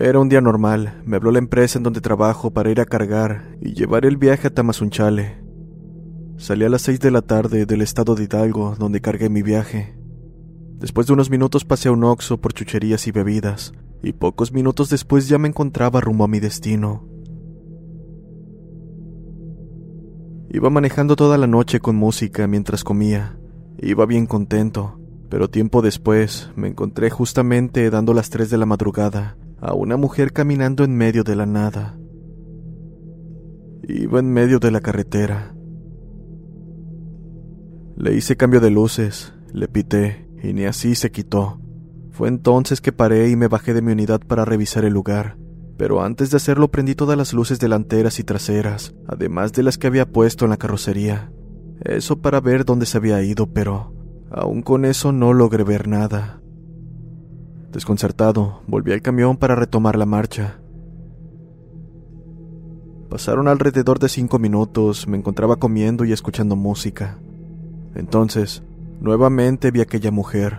Era un día normal. Me habló la empresa en donde trabajo para ir a cargar y llevar el viaje a Tamazunchale. Salí a las seis de la tarde del estado de Hidalgo, donde cargué mi viaje. Después de unos minutos pasé a un oxo por chucherías y bebidas, y pocos minutos después ya me encontraba rumbo a mi destino. Iba manejando toda la noche con música mientras comía. Iba bien contento, pero tiempo después me encontré justamente dando las tres de la madrugada a una mujer caminando en medio de la nada. Iba en medio de la carretera. Le hice cambio de luces, le pité y ni así se quitó. Fue entonces que paré y me bajé de mi unidad para revisar el lugar, pero antes de hacerlo prendí todas las luces delanteras y traseras, además de las que había puesto en la carrocería. Eso para ver dónde se había ido, pero aún con eso no logré ver nada. Desconcertado, volví al camión para retomar la marcha. Pasaron alrededor de cinco minutos, me encontraba comiendo y escuchando música. Entonces, nuevamente vi a aquella mujer.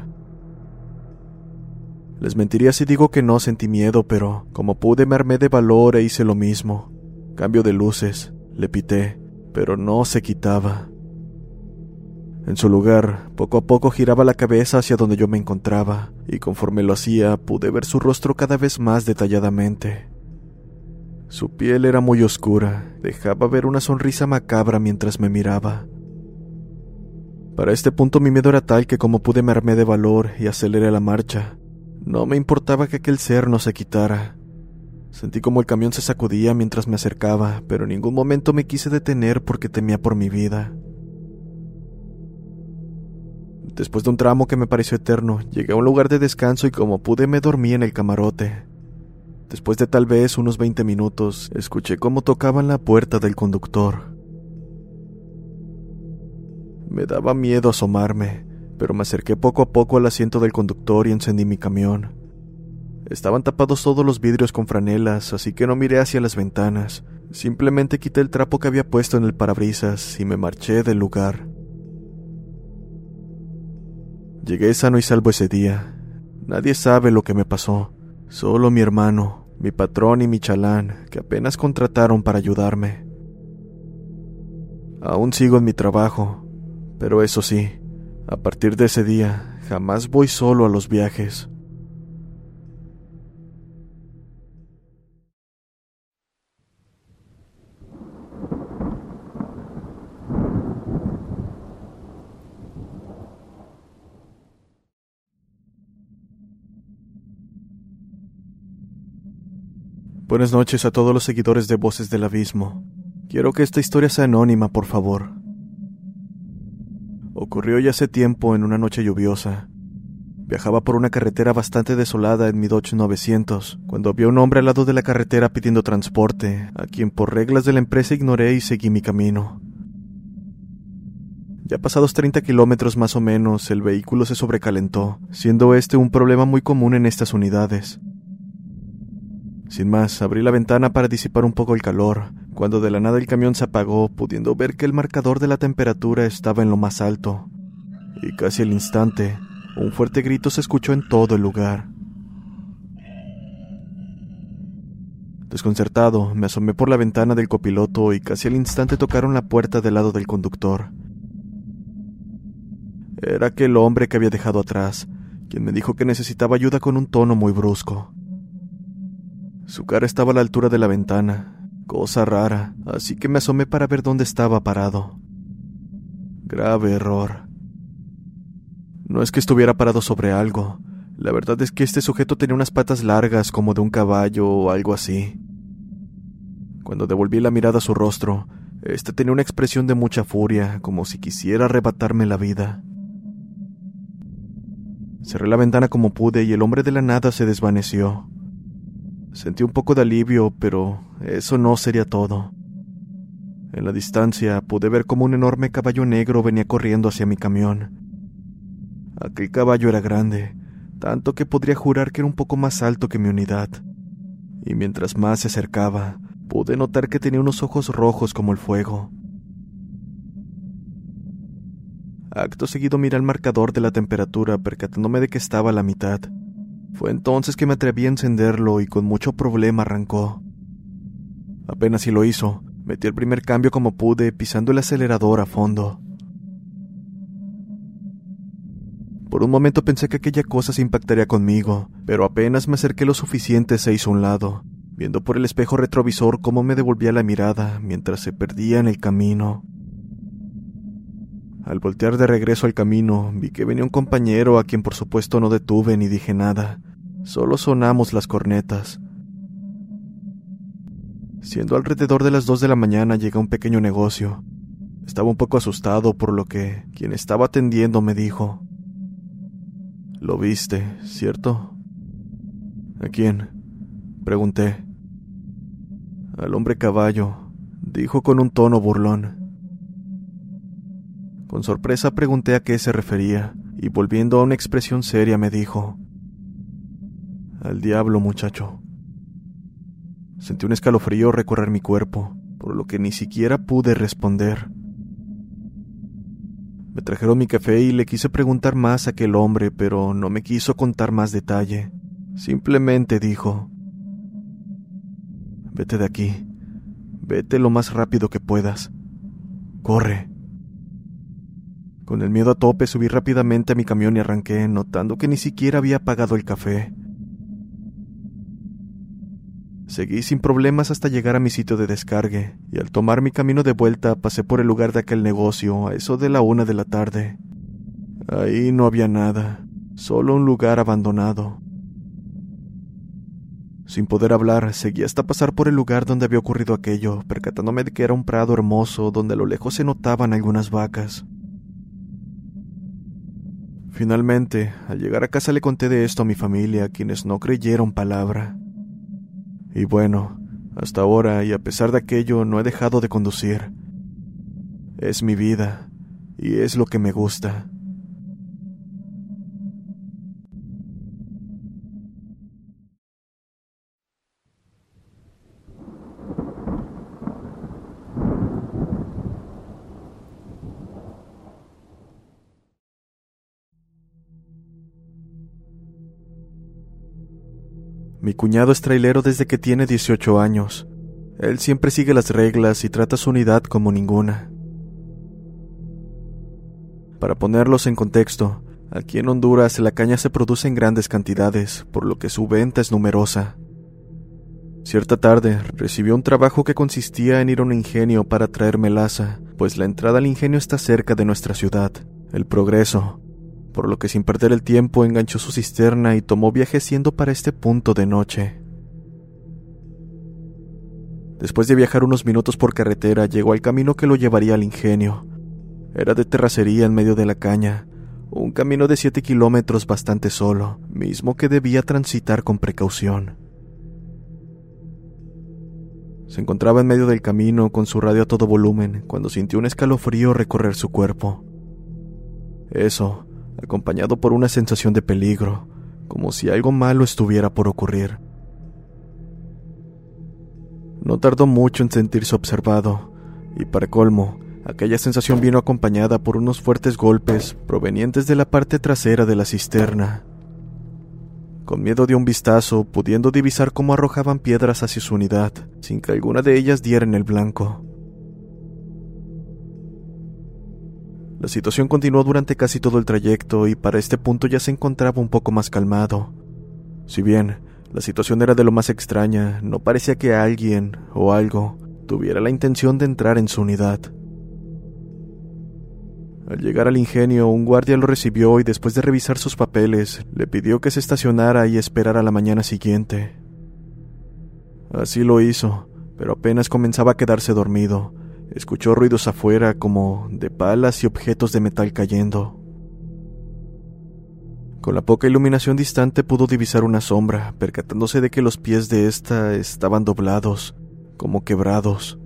Les mentiría si digo que no sentí miedo, pero como pude me armé de valor e hice lo mismo. Cambio de luces, le pité, pero no se quitaba. En su lugar, poco a poco giraba la cabeza hacia donde yo me encontraba, y conforme lo hacía pude ver su rostro cada vez más detalladamente. Su piel era muy oscura, dejaba ver una sonrisa macabra mientras me miraba. Para este punto mi miedo era tal que como pude me armé de valor y aceleré la marcha. No me importaba que aquel ser no se quitara. Sentí como el camión se sacudía mientras me acercaba, pero en ningún momento me quise detener porque temía por mi vida. Después de un tramo que me pareció eterno, llegué a un lugar de descanso y como pude me dormí en el camarote. Después de tal vez unos 20 minutos, escuché cómo tocaban la puerta del conductor. Me daba miedo asomarme, pero me acerqué poco a poco al asiento del conductor y encendí mi camión. Estaban tapados todos los vidrios con franelas, así que no miré hacia las ventanas. Simplemente quité el trapo que había puesto en el parabrisas y me marché del lugar. Llegué sano y salvo ese día. Nadie sabe lo que me pasó. Solo mi hermano, mi patrón y mi chalán, que apenas contrataron para ayudarme. Aún sigo en mi trabajo, pero eso sí, a partir de ese día, jamás voy solo a los viajes. Buenas noches a todos los seguidores de Voces del Abismo. Quiero que esta historia sea anónima, por favor. Ocurrió ya hace tiempo en una noche lluviosa. Viajaba por una carretera bastante desolada en mi Dodge 900, cuando vi a un hombre al lado de la carretera pidiendo transporte, a quien por reglas de la empresa ignoré y seguí mi camino. Ya pasados 30 kilómetros más o menos, el vehículo se sobrecalentó, siendo este un problema muy común en estas unidades. Sin más, abrí la ventana para disipar un poco el calor, cuando de la nada el camión se apagó, pudiendo ver que el marcador de la temperatura estaba en lo más alto. y casi al instante, un fuerte grito se escuchó en todo el lugar. Desconcertado, me asomé por la ventana del copiloto y casi al instante tocaron la puerta del lado del conductor. Era aquel hombre que había dejado atrás, quien me dijo que necesitaba ayuda con un tono muy brusco. Su cara estaba a la altura de la ventana, cosa rara, así que me asomé para ver dónde estaba parado. Grave error. No es que estuviera parado sobre algo, la verdad es que este sujeto tenía unas patas largas como de un caballo o algo así. Cuando devolví la mirada a su rostro, este tenía una expresión de mucha furia, como si quisiera arrebatarme la vida. Cerré la ventana como pude y el hombre de la nada se desvaneció. Sentí un poco de alivio, pero eso no sería todo. En la distancia pude ver como un enorme caballo negro venía corriendo hacia mi camión. Aquel caballo era grande, tanto que podría jurar que era un poco más alto que mi unidad. Y mientras más se acercaba, pude notar que tenía unos ojos rojos como el fuego. Acto seguido miré el marcador de la temperatura, percatándome de que estaba a la mitad. Fue entonces que me atreví a encenderlo y con mucho problema arrancó. Apenas si lo hizo, metí el primer cambio como pude, pisando el acelerador a fondo. Por un momento pensé que aquella cosa se impactaría conmigo, pero apenas me acerqué lo suficiente se hizo un lado, viendo por el espejo retrovisor cómo me devolvía la mirada mientras se perdía en el camino. Al voltear de regreso al camino, vi que venía un compañero a quien por supuesto no detuve ni dije nada, solo sonamos las cornetas. Siendo alrededor de las dos de la mañana llega un pequeño negocio. Estaba un poco asustado por lo que quien estaba atendiendo me dijo, lo viste, ¿cierto? ¿A quién? Pregunté. Al hombre caballo, dijo con un tono burlón. Con sorpresa pregunté a qué se refería, y volviendo a una expresión seria me dijo, Al diablo, muchacho. Sentí un escalofrío recorrer mi cuerpo, por lo que ni siquiera pude responder. Me trajeron mi café y le quise preguntar más a aquel hombre, pero no me quiso contar más detalle. Simplemente dijo, Vete de aquí. Vete lo más rápido que puedas. Corre. Con el miedo a tope subí rápidamente a mi camión y arranqué, notando que ni siquiera había pagado el café. Seguí sin problemas hasta llegar a mi sitio de descargue, y al tomar mi camino de vuelta pasé por el lugar de aquel negocio a eso de la una de la tarde. Ahí no había nada, solo un lugar abandonado. Sin poder hablar, seguí hasta pasar por el lugar donde había ocurrido aquello, percatándome de que era un prado hermoso donde a lo lejos se notaban algunas vacas. Finalmente, al llegar a casa le conté de esto a mi familia, quienes no creyeron palabra. Y bueno, hasta ahora y a pesar de aquello no he dejado de conducir. Es mi vida y es lo que me gusta. Mi cuñado es trailero desde que tiene 18 años. Él siempre sigue las reglas y trata su unidad como ninguna. Para ponerlos en contexto, aquí en Honduras la caña se produce en grandes cantidades, por lo que su venta es numerosa. Cierta tarde recibió un trabajo que consistía en ir a un ingenio para traer melaza, pues la entrada al ingenio está cerca de nuestra ciudad, El Progreso, por lo que sin perder el tiempo enganchó su cisterna y tomó viaje siendo para este punto de noche. Después de viajar unos minutos por carretera, llegó al camino que lo llevaría al ingenio. Era de terracería en medio de la caña, un camino de siete kilómetros bastante solo, mismo que debía transitar con precaución. Se encontraba en medio del camino con su radio a todo volumen cuando sintió un escalofrío recorrer su cuerpo. Eso, acompañado por una sensación de peligro, como si algo malo estuviera por ocurrir. No tardó mucho en sentirse observado, y para colmo, Aquella sensación vino acompañada por unos fuertes golpes provenientes de la parte trasera de la cisterna. Con miedo de un vistazo, pudiendo divisar cómo arrojaban piedras hacia su unidad, sin que alguna de ellas diera en el blanco. La situación continuó durante casi todo el trayecto y para este punto ya se encontraba un poco más calmado. Si bien la situación era de lo más extraña, no parecía que alguien o algo tuviera la intención de entrar en su unidad. Al llegar al ingenio, un guardia lo recibió y después de revisar sus papeles, le pidió que se estacionara y esperara la mañana siguiente. Así lo hizo, pero apenas comenzaba a quedarse dormido, escuchó ruidos afuera como de palas y objetos de metal cayendo. Con la poca iluminación distante pudo divisar una sombra, percatándose de que los pies de ésta estaban doblados, como quebrados.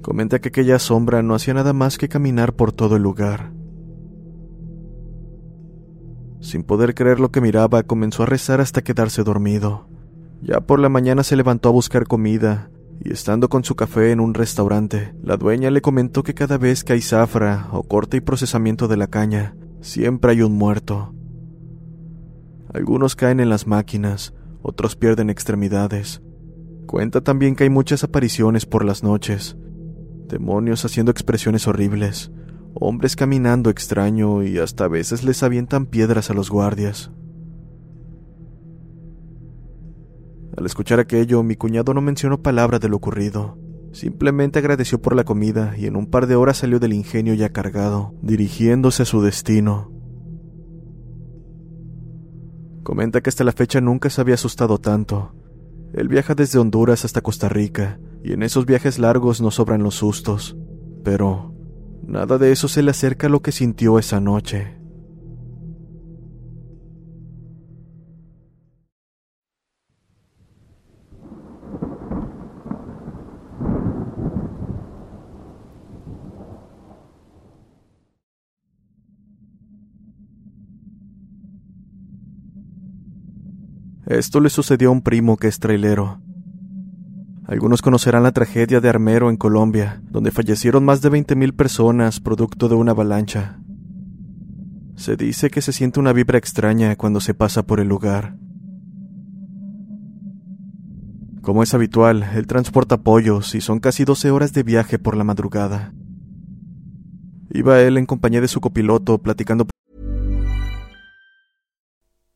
Comenta que aquella sombra no hacía nada más que caminar por todo el lugar. Sin poder creer lo que miraba, comenzó a rezar hasta quedarse dormido. Ya por la mañana se levantó a buscar comida, y estando con su café en un restaurante, la dueña le comentó que cada vez que hay zafra o corte y procesamiento de la caña, siempre hay un muerto. Algunos caen en las máquinas, otros pierden extremidades. Cuenta también que hay muchas apariciones por las noches, demonios haciendo expresiones horribles, hombres caminando extraño y hasta a veces les avientan piedras a los guardias. Al escuchar aquello, mi cuñado no mencionó palabra de lo ocurrido. Simplemente agradeció por la comida y en un par de horas salió del ingenio ya cargado, dirigiéndose a su destino. Comenta que hasta la fecha nunca se había asustado tanto. Él viaja desde Honduras hasta Costa Rica y en esos viajes largos no sobran los sustos, pero nada de eso se le acerca a lo que sintió esa noche. Esto le sucedió a un primo que es trailero, algunos conocerán la tragedia de Armero en Colombia, donde fallecieron más de 20.000 personas producto de una avalancha. Se dice que se siente una vibra extraña cuando se pasa por el lugar. Como es habitual, él transporta pollos y son casi 12 horas de viaje por la madrugada. Iba él en compañía de su copiloto platicando.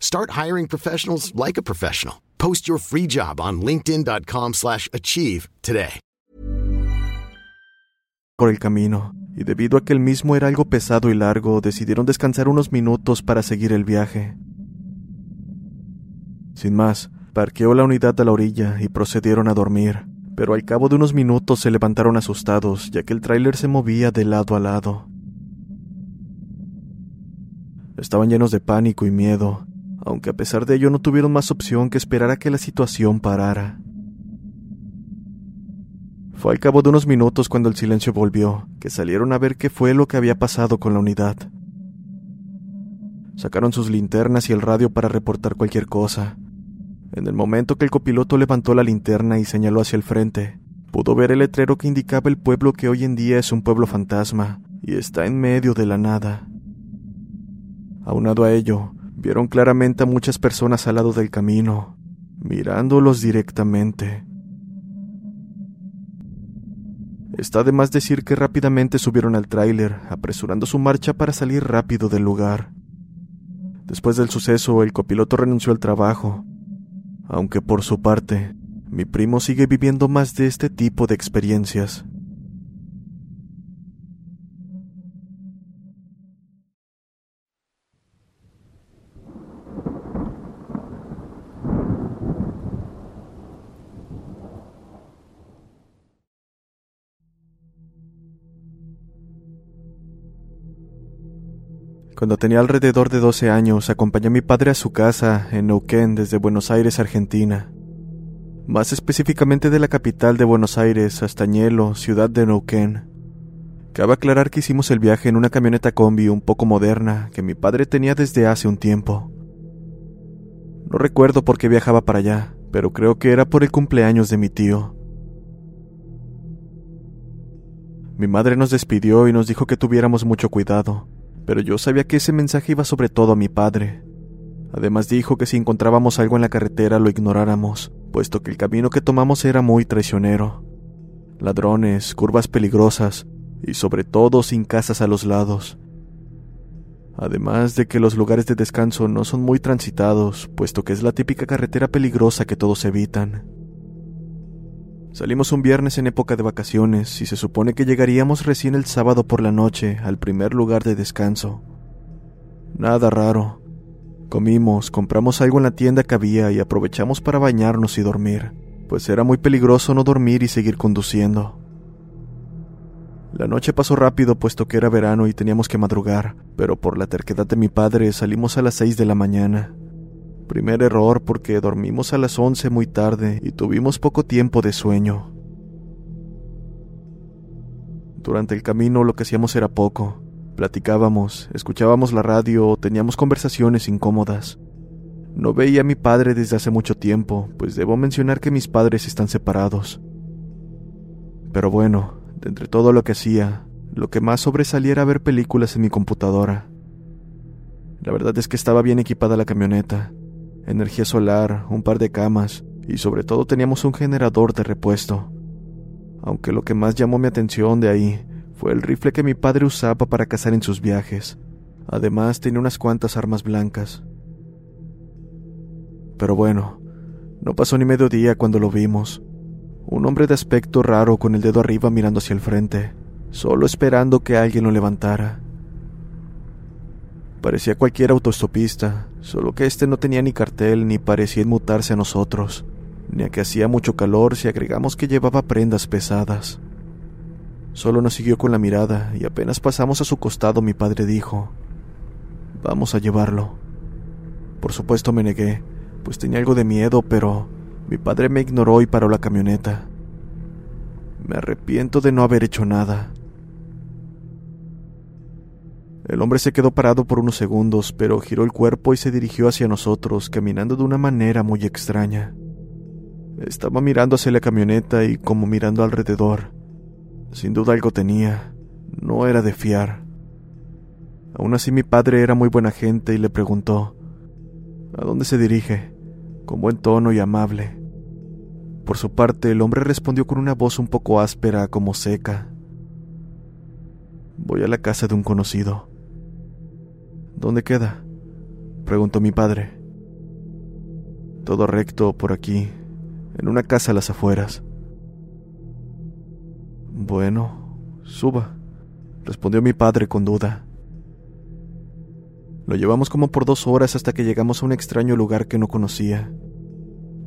Start hiring professionals like a professional. Post your free job on linkedin.com/achieve today. Por el camino, y debido a que el mismo era algo pesado y largo, decidieron descansar unos minutos para seguir el viaje. Sin más, parqueó la unidad a la orilla y procedieron a dormir, pero al cabo de unos minutos se levantaron asustados, ya que el tráiler se movía de lado a lado. Estaban llenos de pánico y miedo, aunque a pesar de ello no tuvieron más opción que esperar a que la situación parara. Fue al cabo de unos minutos cuando el silencio volvió, que salieron a ver qué fue lo que había pasado con la unidad. Sacaron sus linternas y el radio para reportar cualquier cosa. En el momento que el copiloto levantó la linterna y señaló hacia el frente, pudo ver el letrero que indicaba el pueblo que hoy en día es un pueblo fantasma y está en medio de la nada. Aunado a ello, vieron claramente a muchas personas al lado del camino, mirándolos directamente. Está de más decir que rápidamente subieron al tráiler, apresurando su marcha para salir rápido del lugar. Después del suceso, el copiloto renunció al trabajo, aunque por su parte, mi primo sigue viviendo más de este tipo de experiencias. Cuando tenía alrededor de 12 años, acompañé a mi padre a su casa en Neuquén desde Buenos Aires, Argentina. Más específicamente de la capital de Buenos Aires hasta Ñelo, ciudad de Neuquén. Cabe aclarar que hicimos el viaje en una camioneta combi un poco moderna que mi padre tenía desde hace un tiempo. No recuerdo por qué viajaba para allá, pero creo que era por el cumpleaños de mi tío. Mi madre nos despidió y nos dijo que tuviéramos mucho cuidado, pero yo sabía que ese mensaje iba sobre todo a mi padre. Además dijo que si encontrábamos algo en la carretera lo ignoráramos, puesto que el camino que tomamos era muy traicionero. Ladrones, curvas peligrosas y sobre todo sin casas a los lados. Además de que los lugares de descanso no son muy transitados, puesto que es la típica carretera peligrosa que todos evitan. Salimos un viernes en época de vacaciones y se supone que llegaríamos recién el sábado por la noche al primer lugar de descanso. Nada raro. Comimos, compramos algo en la tienda que había y aprovechamos para bañarnos y dormir, pues era muy peligroso no dormir y seguir conduciendo. La noche pasó rápido puesto que era verano y teníamos que madrugar, pero por la terquedad de mi padre salimos a las seis de la mañana. Primer error porque dormimos a las 11 muy tarde y tuvimos poco tiempo de sueño. Durante el camino lo que hacíamos era poco. Platicábamos, escuchábamos la radio o teníamos conversaciones incómodas. No veía a mi padre desde hace mucho tiempo, pues debo mencionar que mis padres están separados. Pero bueno, de entre todo lo que hacía, lo que más sobresalía era ver películas en mi computadora. La verdad es que estaba bien equipada la camioneta, energía solar, un par de camas y sobre todo teníamos un generador de repuesto. Aunque lo que más llamó mi atención de ahí fue el rifle que mi padre usaba para cazar en sus viajes. Además tenía unas cuantas armas blancas. Pero bueno, no pasó ni medio día cuando lo vimos. Un hombre de aspecto raro con el dedo arriba mirando hacia el frente, solo esperando que alguien lo levantara. Parecía cualquier autostopista, solo que este no tenía ni cartel ni parecía inmutarse a nosotros, ni a que hacía mucho calor si agregamos que llevaba prendas pesadas. Solo nos siguió con la mirada y apenas pasamos a su costado mi padre dijo, Vamos a llevarlo. Por supuesto me negué, pues tenía algo de miedo, pero mi padre me ignoró y paró la camioneta. Me arrepiento de no haber hecho nada. El hombre se quedó parado por unos segundos, pero giró el cuerpo y se dirigió hacia nosotros, caminando de una manera muy extraña. Estaba mirando hacia la camioneta y como mirando alrededor. Sin duda algo tenía. No era de fiar. Aún así mi padre era muy buena gente y le preguntó, ¿A dónde se dirige? con buen tono y amable. Por su parte, el hombre respondió con una voz un poco áspera como seca. Voy a la casa de un conocido. ¿Dónde queda? preguntó mi padre. Todo recto por aquí, en una casa a las afueras. Bueno, suba, respondió mi padre con duda. Lo llevamos como por dos horas hasta que llegamos a un extraño lugar que no conocía.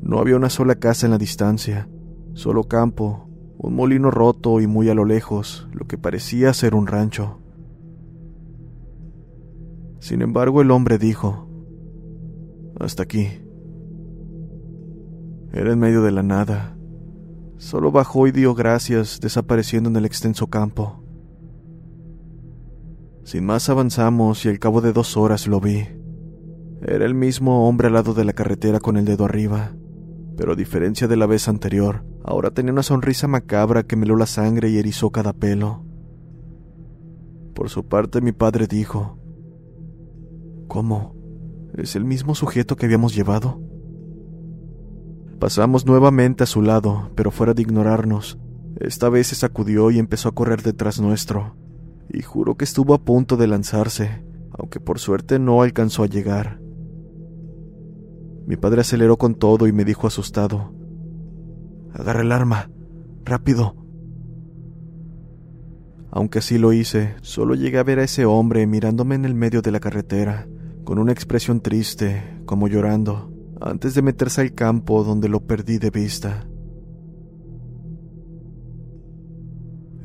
No había una sola casa en la distancia, solo campo, un molino roto y muy a lo lejos, lo que parecía ser un rancho. Sin embargo, el hombre dijo, hasta aquí. Era en medio de la nada, Solo bajó y dio gracias, desapareciendo en el extenso campo. Sin más avanzamos y al cabo de dos horas lo vi. Era el mismo hombre al lado de la carretera con el dedo arriba, pero a diferencia de la vez anterior, ahora tenía una sonrisa macabra que meló la sangre y erizó cada pelo. Por su parte mi padre dijo, ¿Cómo? ¿Es el mismo sujeto que habíamos llevado? Pasamos nuevamente a su lado, pero fuera de ignorarnos. Esta vez se sacudió y empezó a correr detrás nuestro, y juro que estuvo a punto de lanzarse, aunque por suerte no alcanzó a llegar. Mi padre aceleró con todo y me dijo asustado, Agarra el arma, rápido. Aunque así lo hice, solo llegué a ver a ese hombre mirándome en el medio de la carretera, con una expresión triste, como llorando antes de meterse al campo donde lo perdí de vista.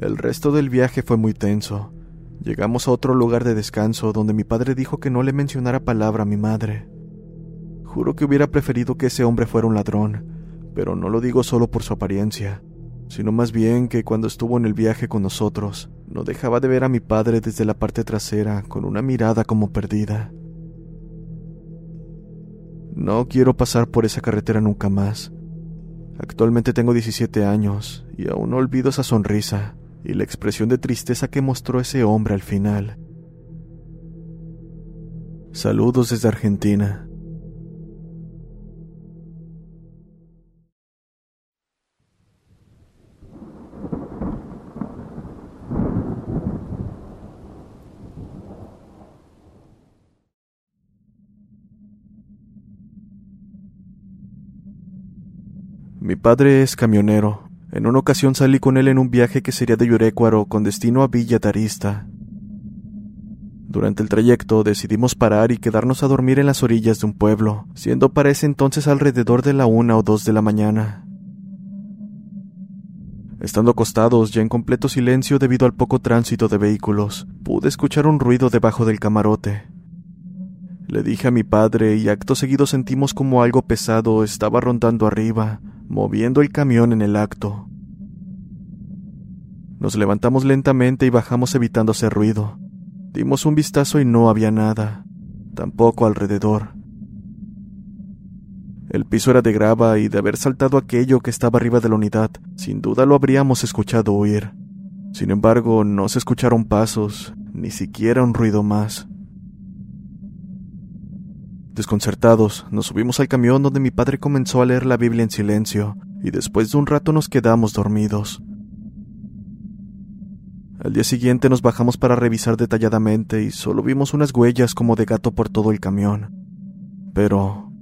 El resto del viaje fue muy tenso. Llegamos a otro lugar de descanso donde mi padre dijo que no le mencionara palabra a mi madre. Juro que hubiera preferido que ese hombre fuera un ladrón, pero no lo digo solo por su apariencia, sino más bien que cuando estuvo en el viaje con nosotros, no dejaba de ver a mi padre desde la parte trasera con una mirada como perdida. No quiero pasar por esa carretera nunca más. Actualmente tengo 17 años y aún no olvido esa sonrisa y la expresión de tristeza que mostró ese hombre al final. Saludos desde Argentina. Mi padre es camionero. En una ocasión salí con él en un viaje que sería de Yurecuaro con destino a Villa Tarista. Durante el trayecto decidimos parar y quedarnos a dormir en las orillas de un pueblo, siendo para ese entonces alrededor de la una o dos de la mañana. Estando acostados ya en completo silencio debido al poco tránsito de vehículos, pude escuchar un ruido debajo del camarote. Le dije a mi padre y acto seguido sentimos como algo pesado estaba rondando arriba, moviendo el camión en el acto. Nos levantamos lentamente y bajamos evitando hacer ruido. Dimos un vistazo y no había nada, tampoco alrededor. El piso era de grava y de haber saltado aquello que estaba arriba de la unidad, sin duda lo habríamos escuchado huir. Sin embargo, no se escucharon pasos, ni siquiera un ruido más. Desconcertados, nos subimos al camión donde mi padre comenzó a leer la Biblia en silencio, y después de un rato nos quedamos dormidos. Al día siguiente nos bajamos para revisar detalladamente y solo vimos unas huellas como de gato por todo el camión. Pero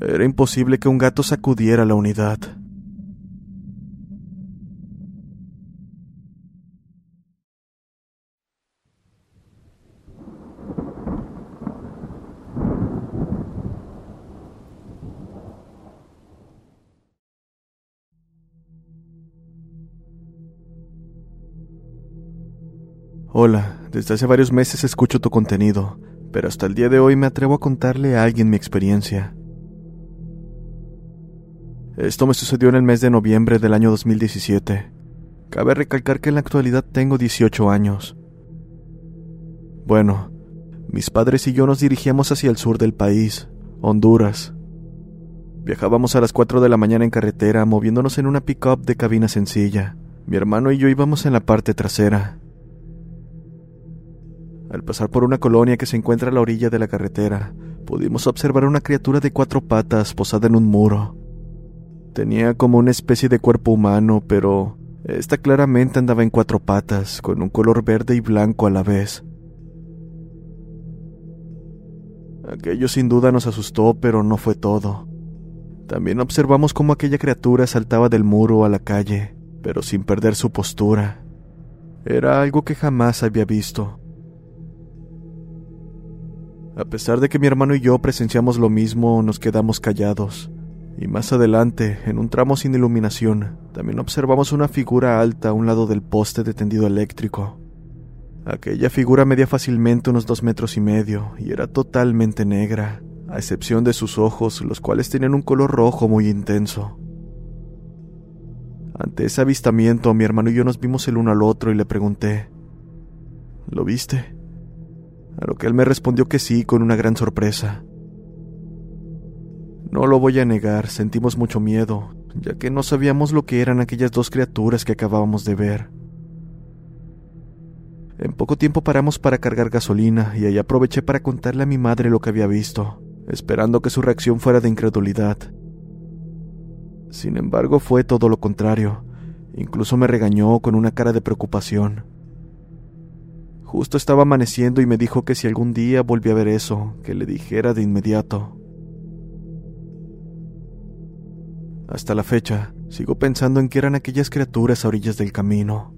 era imposible que un gato sacudiera la unidad. Hola, desde hace varios meses escucho tu contenido, pero hasta el día de hoy me atrevo a contarle a alguien mi experiencia. Esto me sucedió en el mes de noviembre del año 2017. Cabe recalcar que en la actualidad tengo 18 años. Bueno, mis padres y yo nos dirigíamos hacia el sur del país, Honduras. Viajábamos a las 4 de la mañana en carretera, moviéndonos en una pick-up de cabina sencilla. Mi hermano y yo íbamos en la parte trasera. Al pasar por una colonia que se encuentra a la orilla de la carretera, pudimos observar una criatura de cuatro patas posada en un muro. Tenía como una especie de cuerpo humano, pero esta claramente andaba en cuatro patas, con un color verde y blanco a la vez. Aquello sin duda nos asustó, pero no fue todo. También observamos cómo aquella criatura saltaba del muro a la calle, pero sin perder su postura. Era algo que jamás había visto. A pesar de que mi hermano y yo presenciamos lo mismo, nos quedamos callados. Y más adelante, en un tramo sin iluminación, también observamos una figura alta a un lado del poste de tendido eléctrico. Aquella figura medía fácilmente unos dos metros y medio y era totalmente negra, a excepción de sus ojos, los cuales tenían un color rojo muy intenso. Ante ese avistamiento, mi hermano y yo nos vimos el uno al otro y le pregunté, ¿lo viste? A lo que él me respondió que sí, con una gran sorpresa. No lo voy a negar, sentimos mucho miedo, ya que no sabíamos lo que eran aquellas dos criaturas que acabábamos de ver. En poco tiempo paramos para cargar gasolina y ahí aproveché para contarle a mi madre lo que había visto, esperando que su reacción fuera de incredulidad. Sin embargo, fue todo lo contrario. Incluso me regañó con una cara de preocupación. Justo estaba amaneciendo y me dijo que si algún día volvía a ver eso, que le dijera de inmediato. Hasta la fecha, sigo pensando en que eran aquellas criaturas a orillas del camino.